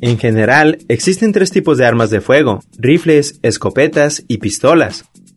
En general, existen tres tipos de armas de fuego, rifles, escopetas y pistolas.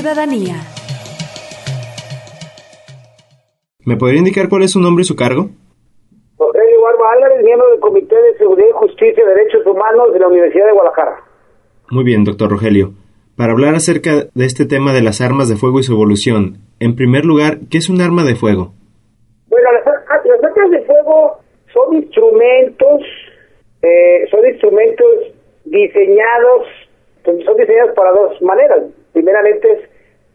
Ciudadanía. ¿Me podría indicar cuál es su nombre y su cargo? Rogelio Barba Álvarez, miembro del Comité de Seguridad y Justicia y Derechos Humanos de la Universidad de Guadalajara. Muy bien, doctor Rogelio. Para hablar acerca de este tema de las armas de fuego y su evolución, en primer lugar, ¿qué es un arma de fuego? Bueno, las, ar- las armas de fuego son instrumentos, eh, son instrumentos diseñados, son son diseñados para dos maneras. Primeramente es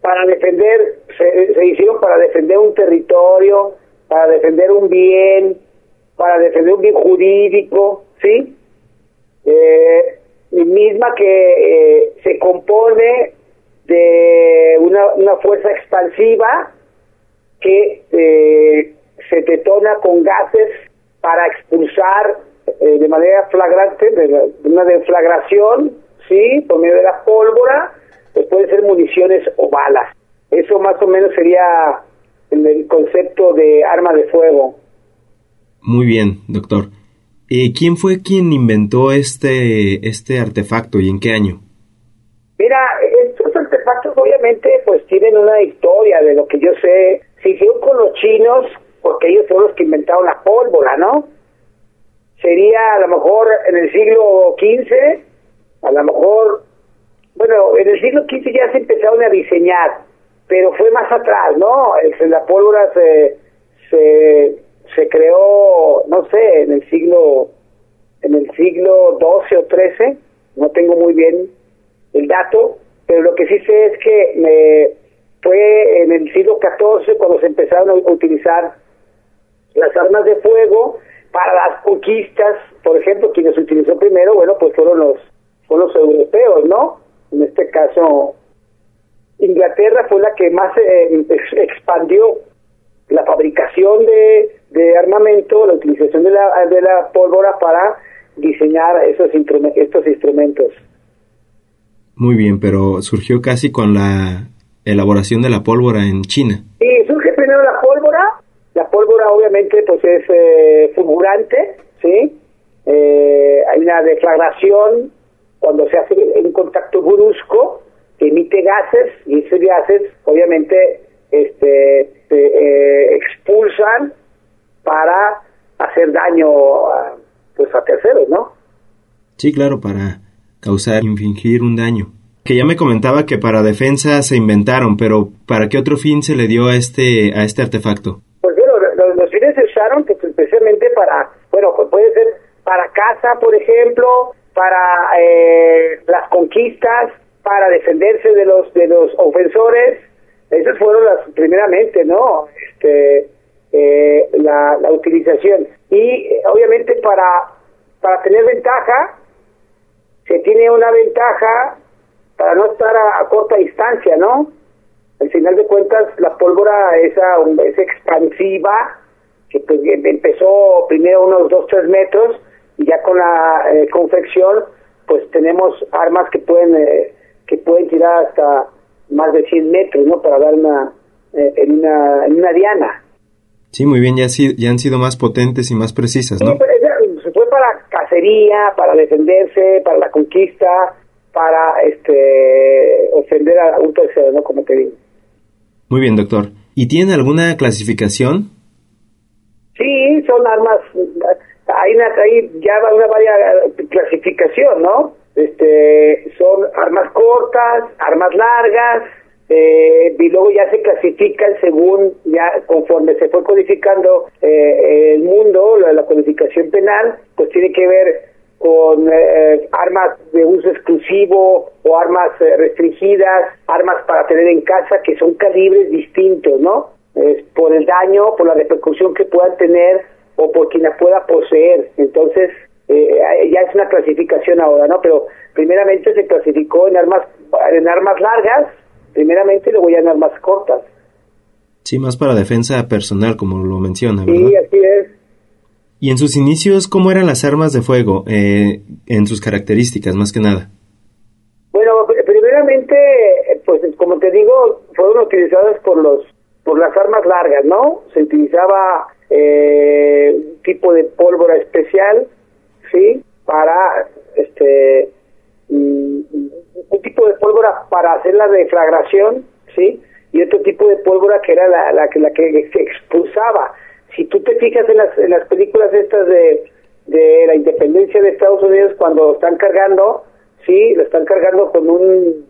para defender, se, hicieron para defender un territorio, para defender un bien, para defender un bien jurídico, ¿sí? eh, misma que eh, se compone de una, una fuerza expansiva que eh, se detona con gases para expulsar eh, de manera flagrante, de, la- de una deflagración, ¿sí? Por medio de la pólvora, pues pueden ser municiones o balas. Eso más o menos sería el, el concepto de arma de fuego. Muy bien, doctor. Eh, ¿Quién fue quien inventó este, este artefacto y en qué año? Mira, estos artefactos obviamente pues tienen una historia de lo que yo sé. Se hicieron con los chinos porque ellos fueron los que inventaron la pólvora, ¿no? Sería a lo mejor en el siglo XV, a lo mejor, bueno, en el siglo XV ya se empezaron a diseñar, pero fue más atrás, ¿no? El- la pólvora se, se, se creó, no sé, en el siglo en el siglo XII o XIII, no tengo muy bien el dato, pero lo que sí sé es que me, fue en el siglo XIV cuando se empezaron a utilizar las armas de fuego para las conquistas, por ejemplo, quienes utilizó primero, bueno, pues fueron los, fueron los europeos, ¿no? En este caso, Inglaterra fue la que más eh, ex- expandió la fabricación de, de armamento, la utilización de la, de la pólvora para diseñar esos estos instrumentos. Muy bien, pero surgió casi con la elaboración de la pólvora en China. Y surge primero la pólvora. La pólvora obviamente pues es eh, fulgurante, ¿sí? Eh, hay una deflagración cuando se hace un contacto brusco que emite gases y esos gases obviamente este se, eh, expulsan para hacer daño a, pues a terceros, ¿no? Sí, claro, para causar, infligir un daño. Que ya me comentaba que para defensa se inventaron, pero ¿para qué otro fin se le dio a este, a este artefacto? Pues bueno, los, los fines se usaron pues, especialmente para, bueno, pues puede ser para caza, por ejemplo, para eh, las conquistas, para defenderse de los de los ofensores. Esas fueron las primeramente, ¿no? Este, eh, la, la utilización y eh, obviamente para para tener ventaja se tiene una ventaja para no estar a, a corta distancia, ¿no? al final de cuentas la pólvora esa es expansiva que pues, em- empezó primero unos 2 3 metros y ya con la eh, confección pues tenemos armas que pueden eh, que pueden tirar hasta más de 100 metros no para dar una eh, en una en una diana Sí, muy bien, ya, si- ya han sido más potentes y más precisas, Sí, ¿no? esa- se fue para cacería, para defenderse, para la conquista, para este ofender a un tercero, ¿no? Como te digo. Muy bien, doctor. ¿Y tienen alguna clasificación? son armas, hay, hay ya una varia clasificación, ¿no? Este, son armas cortas, armas largas, eh, y luego ya se clasifican según, ya conforme se fue codificando eh, el mundo, la, la, codificación penal, pues tiene que ver con eh, armas de uso exclusivo o armas eh, restringidas, armas para tener en casa que son calibres distintos, ¿no? por el daño, por la repercusión que puedan tener o por quien la pueda poseer. Entonces, eh, ya es una clasificación ahora, ¿no? Pero primeramente se clasificó en armas en armas largas, primeramente, luego ya en armas cortas. Sí, más para defensa personal, como lo menciona, ¿verdad? Sí, así es. ¿Y en sus inicios cómo eran las armas de fuego, eh, en sus características, más que nada? Bueno, primeramente, pues como te digo, fueron utilizadas por los por las armas largas, ¿no? Se utilizaba eh, un tipo de pólvora especial, ¿sí? Para, este, mm, un tipo de pólvora para hacer la deflagración, ¿sí? Y otro tipo de pólvora que era la, la, la que se expulsaba. Si tú te fijas en las, en las películas estas de, de la independencia de Estados Unidos, cuando están cargando, sí, lo están cargando con un,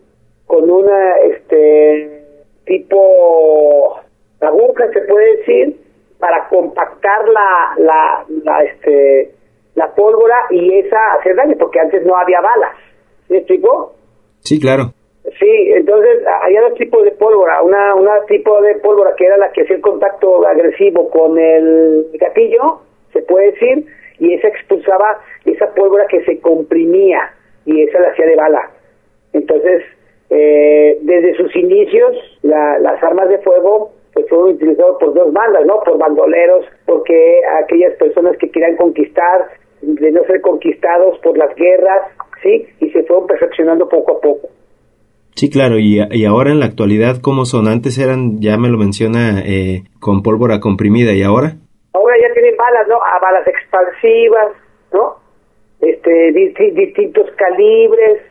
con una, este, tipo aguja, se puede decir, para compactar la, la, la, este, la pólvora y esa hacer daño, porque antes no había balas. ¿Me explico? Sí, claro. Sí, entonces había dos tipos de pólvora. Una, una tipo de pólvora que era la que hacía el contacto agresivo con el gatillo, se puede decir, y esa expulsaba esa pólvora que se comprimía y esa la hacía de bala. Entonces, eh, desde sus inicios, la, las armas de fuego pues fueron utilizadas por dos bandas, ¿no? Por bandoleros, porque aquellas personas que querían conquistar, de no ser conquistados por las guerras, ¿sí? Y se fueron perfeccionando poco a poco. Sí, claro, y, y ahora en la actualidad, ¿cómo son? Antes eran, ya me lo menciona, eh, con pólvora comprimida, ¿y ahora? Ahora ya tienen balas, ¿no? A balas expansivas, ¿no? Este, distintos calibres,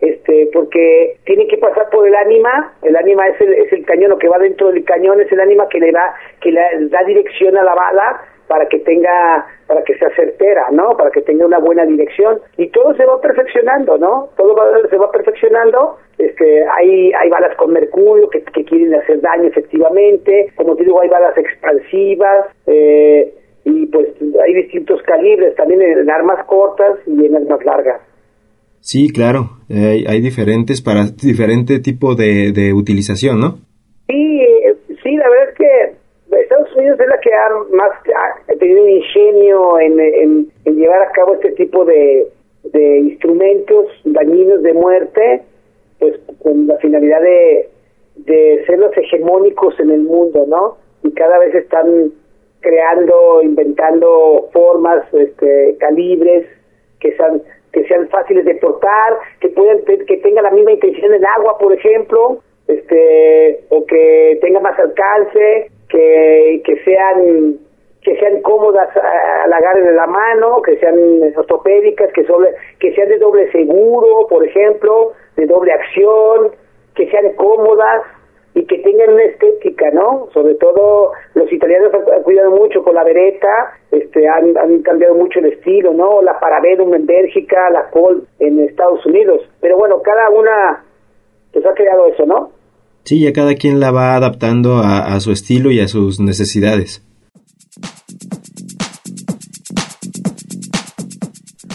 este porque tiene que pasar por el ánima el ánima es el, es el cañón lo que va dentro del cañón es el ánima que le da que le da dirección a la bala para que tenga para que sea certera no para que tenga una buena dirección. Y todo se va perfeccionando no todo se va perfeccionando. Este hay hay balas con mercurio que, que quieren hacer daño efectivamente. Como te digo hay balas expansivas eh, y pues hay distintos calibres también en armas cortas y en armas largas Sí, claro, hay, hay diferentes para diferente tipo de, de utilización, ¿no? Sí, eh, sí, la verdad es que Estados Unidos es la que ha más tenido un ingenio en, en, en llevar a cabo este tipo de, de instrumentos dañinos de muerte, pues con la finalidad de, de ser los hegemónicos en el mundo, ¿no? Y cada vez están creando, inventando formas, este, calibres que sean que sean fáciles de portar, que puedan que tengan la misma intensidad en el agua, por ejemplo, este o que tengan más alcance, que, que sean que sean cómodas al agarre de la mano, que sean ortopédicas, que sobre, que sean de doble seguro, por ejemplo, de doble acción, que sean cómodas, y que tengan una estética, ¿no? Sobre todo mucho con la vereta, este, han, han, cambiado mucho el estilo, ¿no? La Parabellum en Bélgica, la Colt en Estados Unidos, pero bueno, cada una pues ha creado eso, ¿no? Sí, ya cada quien la va adaptando a su estilo y a sus necesidades.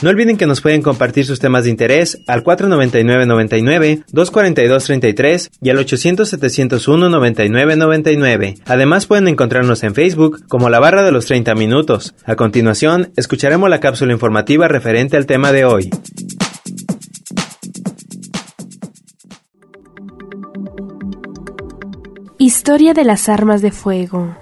No olviden que nos pueden compartir sus temas de interés al 499-99, 242-33 y al 800-701-9999. Además pueden encontrarnos en Facebook como la barra de los 30 minutos. A continuación, escucharemos la cápsula informativa referente al tema de hoy. Historia de las armas de fuego.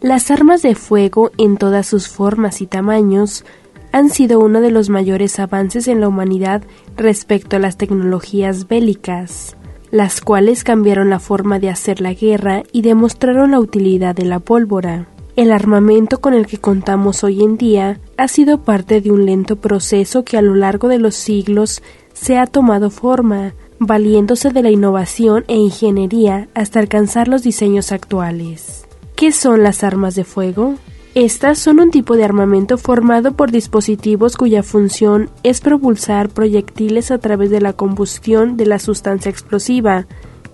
Las armas de fuego en todas sus formas y tamaños han sido uno de los mayores avances en la humanidad respecto a las tecnologías bélicas, las cuales cambiaron la forma de hacer la guerra y demostraron la utilidad de la pólvora. El armamento con el que contamos hoy en día ha sido parte de un lento proceso que a lo largo de los siglos se ha tomado forma, valiéndose de la innovación e ingeniería hasta alcanzar los diseños actuales. ¿Qué son las armas de fuego? Estas son un tipo de armamento formado por dispositivos cuya función es propulsar proyectiles a través de la combustión de la sustancia explosiva,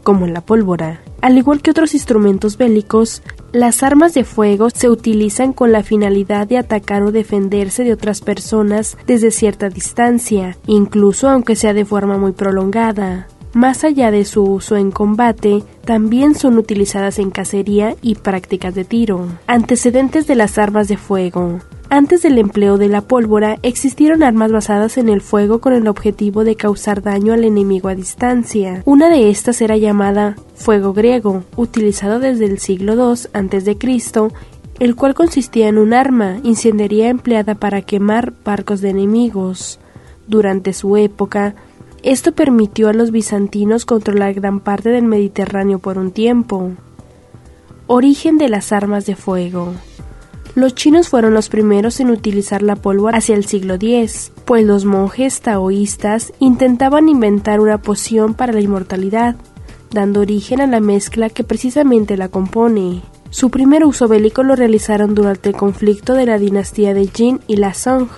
como la pólvora. Al igual que otros instrumentos bélicos, las armas de fuego se utilizan con la finalidad de atacar o defenderse de otras personas desde cierta distancia, incluso aunque sea de forma muy prolongada. Más allá de su uso en combate, también son utilizadas en cacería y prácticas de tiro. Antecedentes de las armas de fuego. Antes del empleo de la pólvora, existieron armas basadas en el fuego con el objetivo de causar daño al enemigo a distancia. Una de estas era llamada fuego griego, utilizado desde el siglo II a.C., el cual consistía en un arma incendiaria empleada para quemar barcos de enemigos. Durante su época, esto permitió a los bizantinos controlar gran parte del Mediterráneo por un tiempo. Origen de las armas de fuego. Los chinos fueron los primeros en utilizar la pólvora hacia el siglo X, pues los monjes taoístas intentaban inventar una poción para la inmortalidad, dando origen a la mezcla que precisamente la compone. Su primer uso bélico lo realizaron durante el conflicto de la dinastía de Jin y la Song,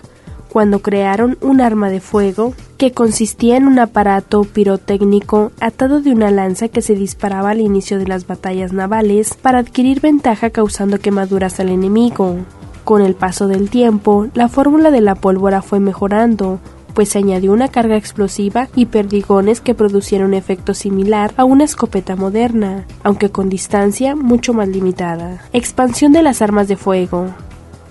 cuando crearon un arma de fuego que consistía en un aparato pirotécnico atado de una lanza que se disparaba al inicio de las batallas navales para adquirir ventaja causando quemaduras al enemigo. Con el paso del tiempo, la fórmula de la pólvora fue mejorando, pues se añadió una carga explosiva y perdigones que producieron un efecto similar a una escopeta moderna, aunque con distancia mucho más limitada. Expansión de las armas de fuego.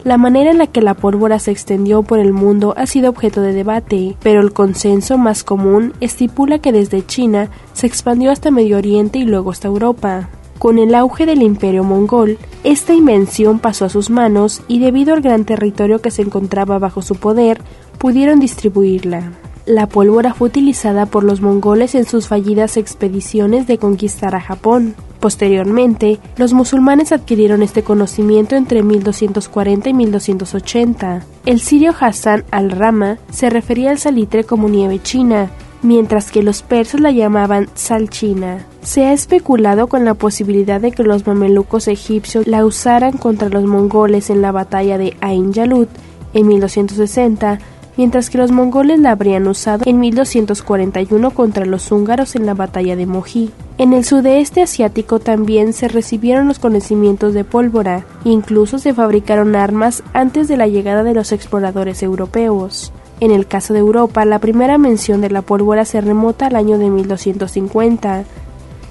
La manera en la que la pólvora se extendió por el mundo ha sido objeto de debate, pero el consenso más común estipula que desde China se expandió hasta Medio Oriente y luego hasta Europa. Con el auge del imperio mongol, esta invención pasó a sus manos y debido al gran territorio que se encontraba bajo su poder, pudieron distribuirla. La pólvora fue utilizada por los mongoles en sus fallidas expediciones de conquistar a Japón. Posteriormente, los musulmanes adquirieron este conocimiento entre 1240 y 1280. El sirio Hassan al-Rama se refería al salitre como nieve china, mientras que los persas la llamaban sal china. Se ha especulado con la posibilidad de que los mamelucos egipcios la usaran contra los mongoles en la batalla de Ain Jalut en 1260 mientras que los mongoles la habrían usado en 1241 contra los húngaros en la batalla de Mojí. En el sudeste asiático también se recibieron los conocimientos de pólvora, incluso se fabricaron armas antes de la llegada de los exploradores europeos. En el caso de Europa, la primera mención de la pólvora se remota al año de 1250.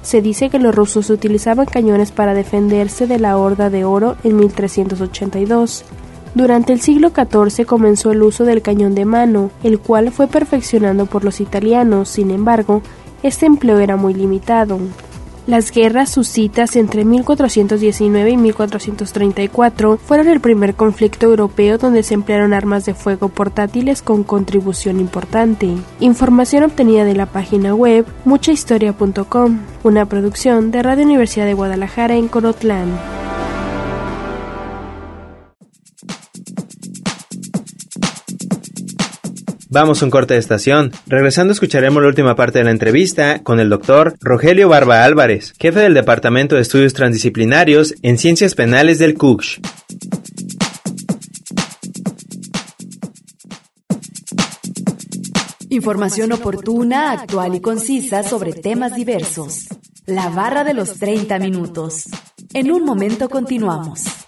Se dice que los rusos utilizaban cañones para defenderse de la Horda de Oro en 1382. Durante el siglo XIV comenzó el uso del cañón de mano, el cual fue perfeccionado por los italianos, sin embargo, este empleo era muy limitado. Las guerras suscitas entre 1419 y 1434 fueron el primer conflicto europeo donde se emplearon armas de fuego portátiles con contribución importante. Información obtenida de la página web muchahistoria.com, una producción de Radio Universidad de Guadalajara en Corotlán. Vamos a un corte de estación. Regresando escucharemos la última parte de la entrevista con el doctor Rogelio Barba Álvarez, jefe del Departamento de Estudios Transdisciplinarios en Ciencias Penales del CUCH. Información oportuna, actual y concisa sobre temas diversos. La barra de los 30 minutos. En un momento continuamos.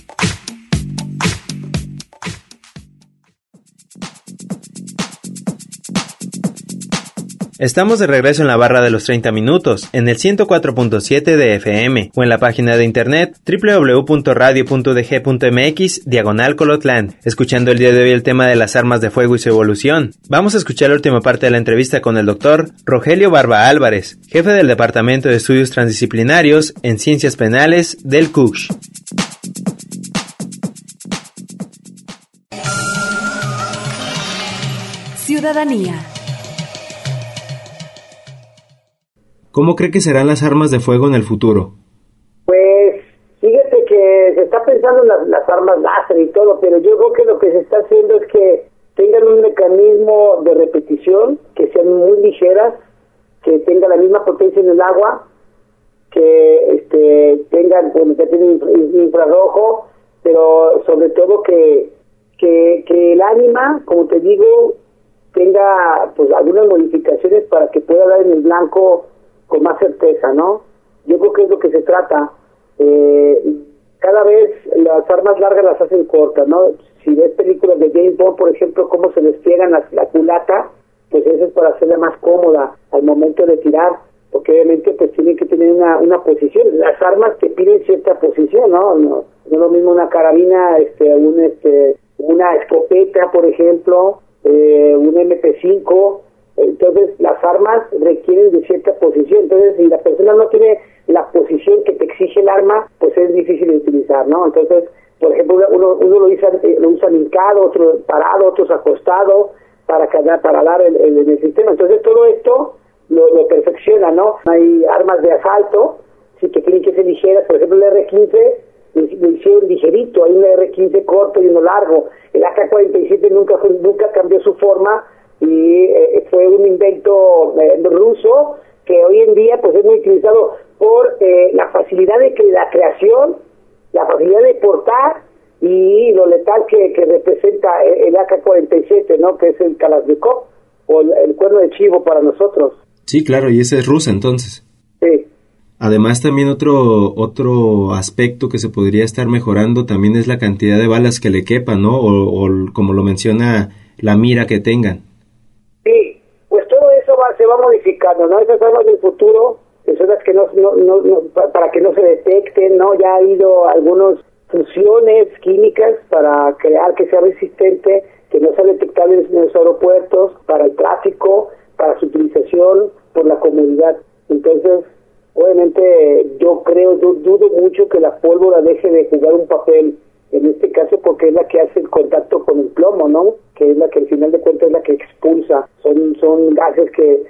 Estamos de regreso en la barra de los 30 minutos, en el 104.7 de FM o en la página de internet www.radio.dg.mx diagonal Colotlán, escuchando el día de hoy el tema de las armas de fuego y su evolución. Vamos a escuchar la última parte de la entrevista con el doctor Rogelio Barba Álvarez, jefe del Departamento de Estudios Transdisciplinarios en Ciencias Penales del CUCH. Ciudadanía. ¿Cómo cree que serán las armas de fuego en el futuro? Pues fíjate que se está pensando usando las, las armas láser y todo, pero yo creo que lo que se está haciendo es que tengan un mecanismo de repetición, que sean muy ligeras, que tenga la misma potencia en el agua, que este, tengan, bueno, que tienen infrarrojo, pero sobre todo que, que, que el ánima, como te digo, tenga pues algunas modificaciones para que pueda dar en el blanco con más certeza, ¿no? Yo creo que es lo que se trata. Eh, cada vez las armas largas las hacen cortas, ¿no? Si ves películas de James Bond, por ejemplo, cómo se despiegan las, la culata, pues eso es para hacerla más cómoda al momento de tirar, porque obviamente pues tienen que tener una, una posición. Las armas te piden cierta posición, ¿no? No, no es lo mismo una carabina, este, un, este, una escopeta, por ejemplo, eh, un MP5, entonces las armas requieren de cierta posición, entonces si la persona no tiene la posición que te exige el arma, pues es difícil de utilizar, ¿no? Entonces, por ejemplo, uno, uno lo usa eh, lo usa hincado, otro parado, otros acostado, para, para dar el, el, sistema. Entonces todo esto lo, lo, perfecciona, ¿no? Hay armas de asalto, sí que tienen que ser ligeras, por ejemplo el R-15 lo hicieron ligerito, hay un R-15 corto y uno largo, el AK-47 nunca, nunca cambió su forma y eh, fue un invento eh, ruso que hoy en día pues es muy utilizado por eh, la facilidad de que la creación, la facilidad de portar y lo letal que, que representa el AK-47, ¿no? Que es el Kalashnikov o el, cuerno de chivo para nosotros. Sí, claro, y ese es ruso entonces. Sí. Además, también otro, otro aspecto que se podría estar mejorando también es la cantidad de balas que le quepan, ¿no? O, como lo menciona, la mira que tengan. Sí, pues todo eso va, se va modificando, ¿no? Esas armas del futuro, son las que no, no, no, para que no se detecten, ¿no? Ya ha habido algunas fusiones químicas para crear que sea resistente, que no sea detectable en los aeropuertos, para el tráfico, para su utilización por la comunidad. Entonces, obviamente yo creo, yo dudo mucho que la pólvora deje de jugar un papel en este caso porque es la que hace el contacto con el plomo, ¿no? Que es la que al final de cuentas es la que expulsa. Son son gases que,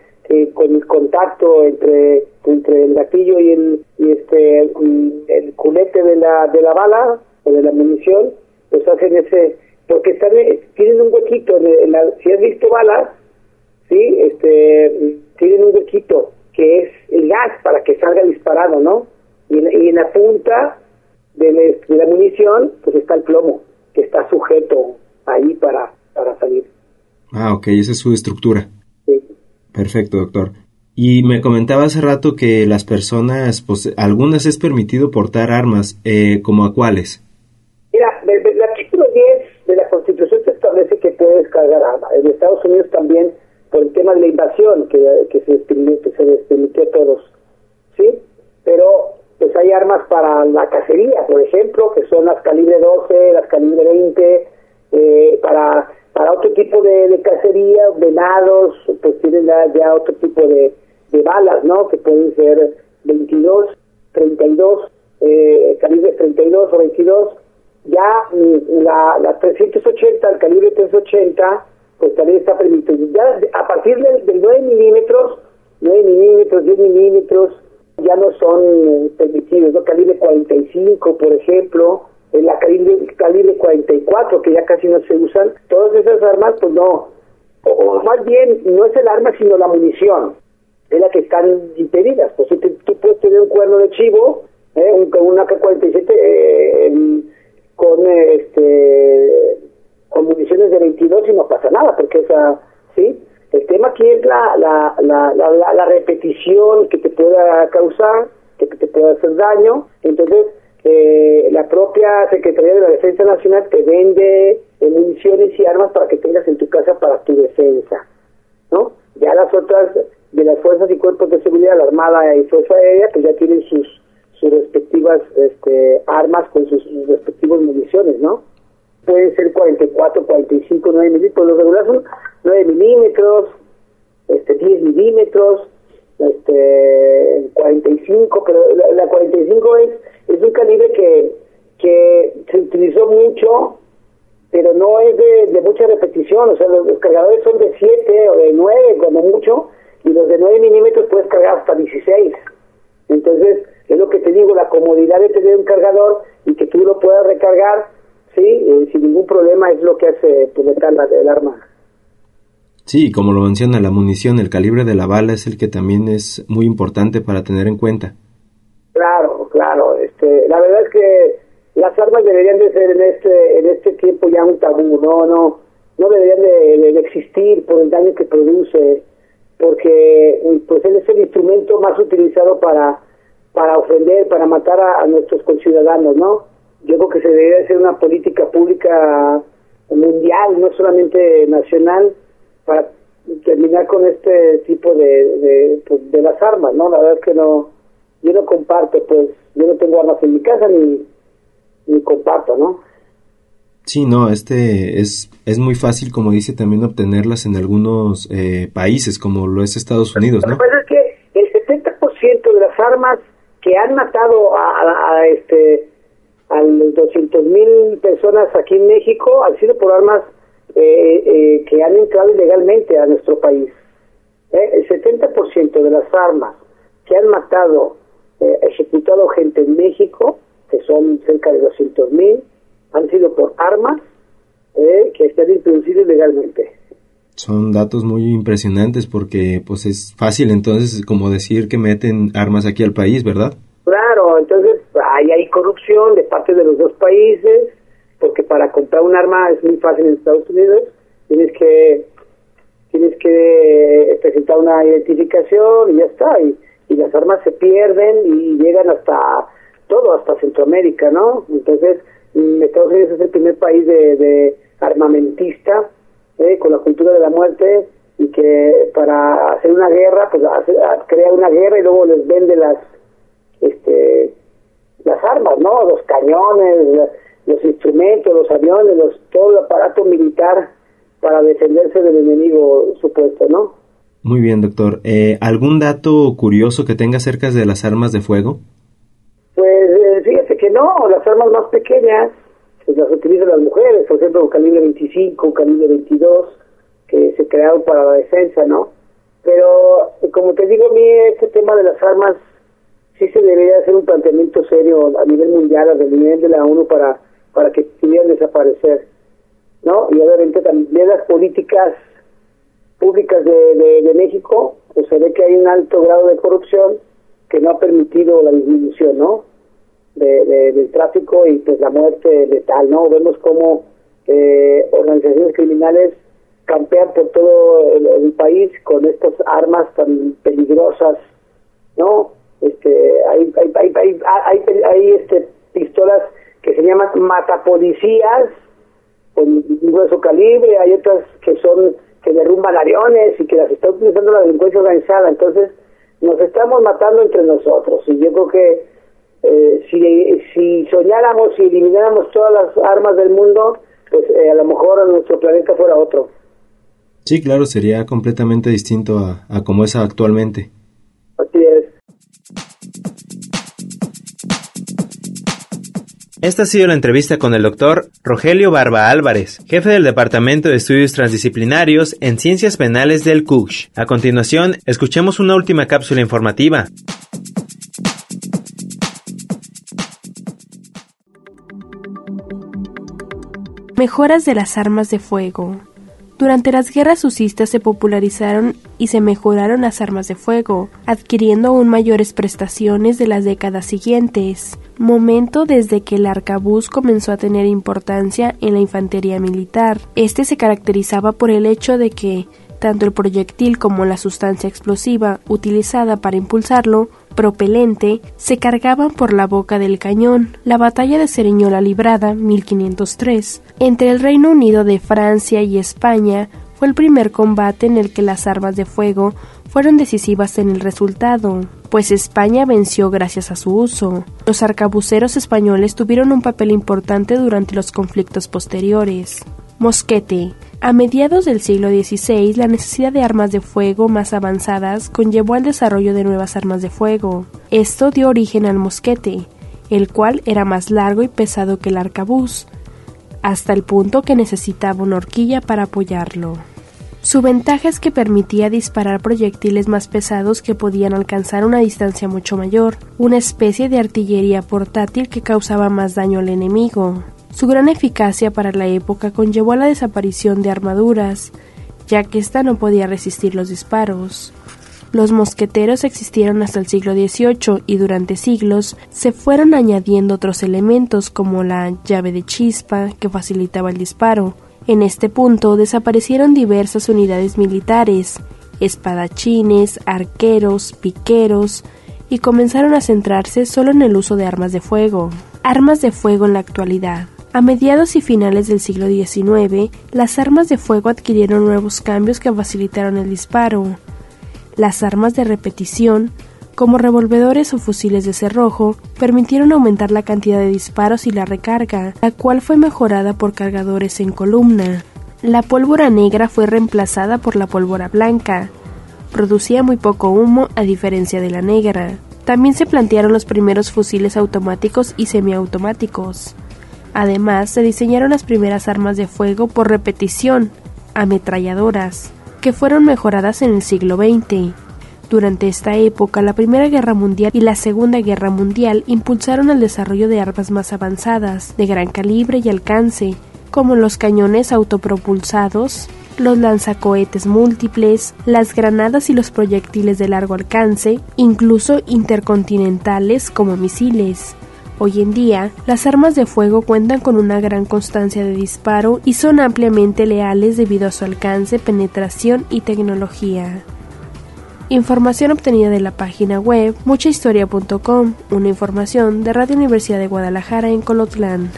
con el contacto entre entre el gatillo y el y este el culete de la de la bala o de la munición, pues hacen ese porque están tienen un huequito en la, si has visto balas, sí, este tienen un huequito que es el gas para que salga disparado, ¿no? Y en, la punta de la, munición, pues está el plomo, que está sujeto ahí para, para salir. Ah, ok, esa es su estructura. Sí. Perfecto, doctor. Y me comentaba hace rato que las personas, pues algunas es permitido portar armas, eh, ¿como a cuáles? Mira, el, artículo 10 de la Constitución se establece que puedes cargar armas. En Estados Unidos también por el tema de la invasión que, que se, que se les permitió a todos, ¿sí? Pero pues hay armas para la cacería, por ejemplo, que son las calibre 12, las calibre 20, eh, para para otro tipo de, cacería, venados, pues tienen ya, otro tipo de, de, balas, ¿no? Que pueden ser 22, 32, eh, calibre 32 o 22. Ya la, la 380, el calibre 380, pues también está permitido. Ya a partir del, 9 milímetros, 9 milímetros, 10 milímetros, ya no son permitidos, ¿no? Calibre 45, por ejemplo, la calibre, calibre 44, que ya casi no se usan, todas esas armas, pues no, o, más bien, no es el arma, sino la munición, es la que están impedidas. Pues tú, puedes tener un cuerno de chivo, ¿eh? un, un AK-47 eh, con este con municiones de 22 y no pasa nada, porque esa, ¿sí? El tema aquí es la, la, la, la, la repetición que te pueda causar, que te pueda hacer daño. Entonces, eh, la propia Secretaría de la Defensa Nacional te vende municiones y armas para que tengas en tu casa para tu defensa, ¿no? Ya las otras de las fuerzas y cuerpos de seguridad, la Armada y Fuerza Aérea, pues ya tienen sus sus respectivas este, armas con sus, sus respectivas municiones, ¿no? Pueden ser 44, 45, 9 milímetros, los regulares son 9 milímetros, este, 10 milímetros, este, 45, pero la, 45 es, es un calibre que, que se utilizó mucho, pero no es de, mucha repetición, o sea, los, cargadores son de 7 o de 9 como mucho, y los de 9 milímetros puedes cargar hasta 16. Entonces, es lo que te digo, la comodidad de tener un cargador y que tú lo puedas recargar, sí, eh, sin ningún problema es lo que hace pues, letal el arma. Sí, como lo menciona, la munición, el calibre de la bala es el que también es muy importante para tener en cuenta. Claro, claro. Este, la verdad es que las armas deberían de ser en este en este tiempo ya un tabú, no, no, no deberían de, existir por el daño que produce, porque pues es el instrumento más utilizado para para ofender, para matar a, nuestros conciudadanos, ¿no? Yo creo que se debería hacer una política pública mundial, no solamente nacional, para terminar con este tipo de, de, pues, de las armas, ¿no? La verdad es que no, yo no comparto, pues, yo no tengo armas en mi casa ni, ni comparto, ¿no? Sí, no, este es, es muy fácil, como dice, también obtenerlas en algunos eh, países, como lo es Estados Unidos, ¿no? Lo que pasa es que el 70% de las armas que han matado a, a, este a los 200 mil personas aquí en México han sido por armas eh, eh, que han entrado ilegalmente a nuestro país. Eh, el 70% de las armas que han matado, ejecutado gente en México, que son cerca de 200 mil, han sido por armas que están introducidas ilegalmente. Son datos muy impresionantes porque pues es fácil entonces como decir que meten armas aquí al país, ¿verdad? Claro, entonces ahí hay corrupción de parte de los dos países, porque para comprar un arma es muy fácil en Estados Unidos, tienes que tienes que presentar una identificación y ya está, y, y las armas se pierden y llegan hasta todo, hasta Centroamérica, ¿no? Entonces, mm, Estados Unidos es el primer país de, de armamentista, ¿eh? con la cultura de la muerte, y que para hacer una guerra, pues crea una guerra y luego les vende las este las armas, ¿no? Los cañones, los instrumentos, los aviones, los, todo el aparato militar para defenderse del enemigo supuesto, ¿no? Muy bien, doctor. Eh, ¿Algún dato curioso que tenga acerca de las armas de fuego? Pues eh, fíjate que no, las armas más pequeñas pues, las utilizan las mujeres, por ejemplo, calibre 25, un calibre 22, que se crearon para la defensa, ¿no? Pero, como te digo, a mí este tema de las armas sí se debería hacer un planteamiento serio a nivel mundial, a nivel de la ONU, para para que pudieran desaparecer, ¿no? Y obviamente también las políticas públicas de, de, México, pues se ve que hay un alto grado de corrupción que no ha permitido la disminución, ¿no? De, del tráfico y pues la muerte letal, ¿no? Vemos cómo eh, organizaciones criminales campean por todo el, país con estas armas tan peligrosas, ¿no? Este, hay, hay, hay, hay, hay, hay este, pistolas que se llaman matapolicías con grueso calibre, hay otras que son que derrumban aviones y que las está utilizando la delincuencia organizada, entonces nos estamos matando entre nosotros y yo creo que eh, si, si soñáramos y elimináramos todas las armas del mundo, pues eh, a lo mejor nuestro planeta fuera otro. Sí, claro, sería completamente distinto a, a como es actualmente. Así es. Esta ha sido la entrevista con el doctor Rogelio Barba Álvarez, jefe del Departamento de Estudios Transdisciplinarios en Ciencias Penales del CUSH. A continuación, escuchemos una última cápsula informativa. Mejoras de las armas de fuego. Durante las guerras susistas se popularizaron y se mejoraron las armas de fuego, adquiriendo aún mayores prestaciones de las décadas siguientes, momento desde que el arcabuz comenzó a tener importancia en la infantería militar. Este se caracterizaba por el hecho de que tanto el proyectil como la sustancia explosiva utilizada para impulsarlo propelente se cargaban por la boca del cañón. La batalla de Cerignola librada, 1503, entre el Reino Unido de Francia y España fue el primer combate en el que las armas de fuego fueron decisivas en el resultado, pues España venció gracias a su uso. Los arcabuceros españoles tuvieron un papel importante durante los conflictos posteriores. Mosquete a mediados del siglo XVI, la necesidad de armas de fuego más avanzadas conllevó al desarrollo de nuevas armas de fuego. Esto dio origen al mosquete, el cual era más largo y pesado que el arcabuz, hasta el punto que necesitaba una horquilla para apoyarlo. Su ventaja es que permitía disparar proyectiles más pesados que podían alcanzar una distancia mucho mayor, una especie de artillería portátil que causaba más daño al enemigo. Su gran eficacia para la época conllevó a la desaparición de armaduras, ya que ésta no podía resistir los disparos. Los mosqueteros existieron hasta el siglo XVIII y durante siglos se fueron añadiendo otros elementos como la llave de chispa que facilitaba el disparo. En este punto desaparecieron diversas unidades militares, espadachines, arqueros, piqueros, y comenzaron a centrarse solo en el uso de armas de fuego. Armas de fuego en la actualidad. A mediados y finales del siglo XIX, las armas de fuego adquirieron nuevos cambios que facilitaron el disparo. Las armas de repetición, como revolvedores o fusiles de cerrojo, permitieron aumentar la cantidad de disparos y la recarga, la cual fue mejorada por cargadores en columna. La pólvora negra fue reemplazada por la pólvora blanca. Producía muy poco humo a diferencia de la negra. También se plantearon los primeros fusiles automáticos y semiautomáticos. Además, se diseñaron las primeras armas de fuego por repetición, ametralladoras, que fueron mejoradas en el siglo XX. Durante esta época, la Primera Guerra Mundial y la Segunda Guerra Mundial impulsaron el desarrollo de armas más avanzadas, de gran calibre y alcance, como los cañones autopropulsados, los lanzacohetes múltiples, las granadas y los proyectiles de largo alcance, incluso intercontinentales como misiles. Hoy en día, las armas de fuego cuentan con una gran constancia de disparo y son ampliamente leales debido a su alcance, penetración y tecnología. Información obtenida de la página web muchahistoria.com, una información de Radio Universidad de Guadalajara en Colotlán.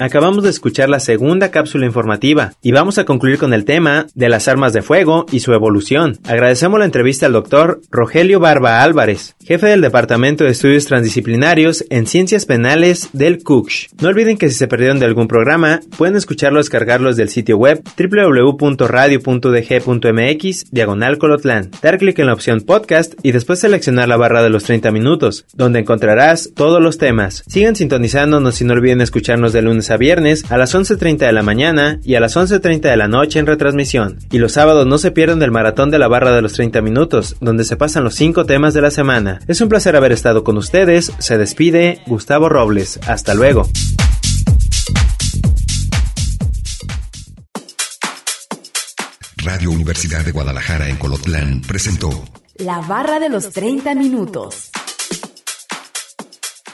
Acabamos de escuchar la segunda cápsula informativa y vamos a concluir con el tema de las armas de fuego y su evolución. Agradecemos la entrevista al doctor Rogelio Barba Álvarez, jefe del Departamento de Estudios Transdisciplinarios en Ciencias Penales del CUCH. No olviden que si se perdieron de algún programa, pueden escucharlo o descargarlos del sitio web www.radio.dg.mx diagonal colotlán. Dar clic en la opción podcast y después seleccionar la barra de los 30 minutos, donde encontrarás todos los temas. Sigan sintonizándonos y no olviden escucharnos de lunes a viernes a las 11.30 de la mañana y a las 11.30 de la noche en retransmisión. Y los sábados no se pierdan del maratón de la barra de los 30 minutos, donde se pasan los 5 temas de la semana. Es un placer haber estado con ustedes. Se despide Gustavo Robles. Hasta luego. Radio Universidad de Guadalajara en Colotlán presentó La barra de los 30 minutos.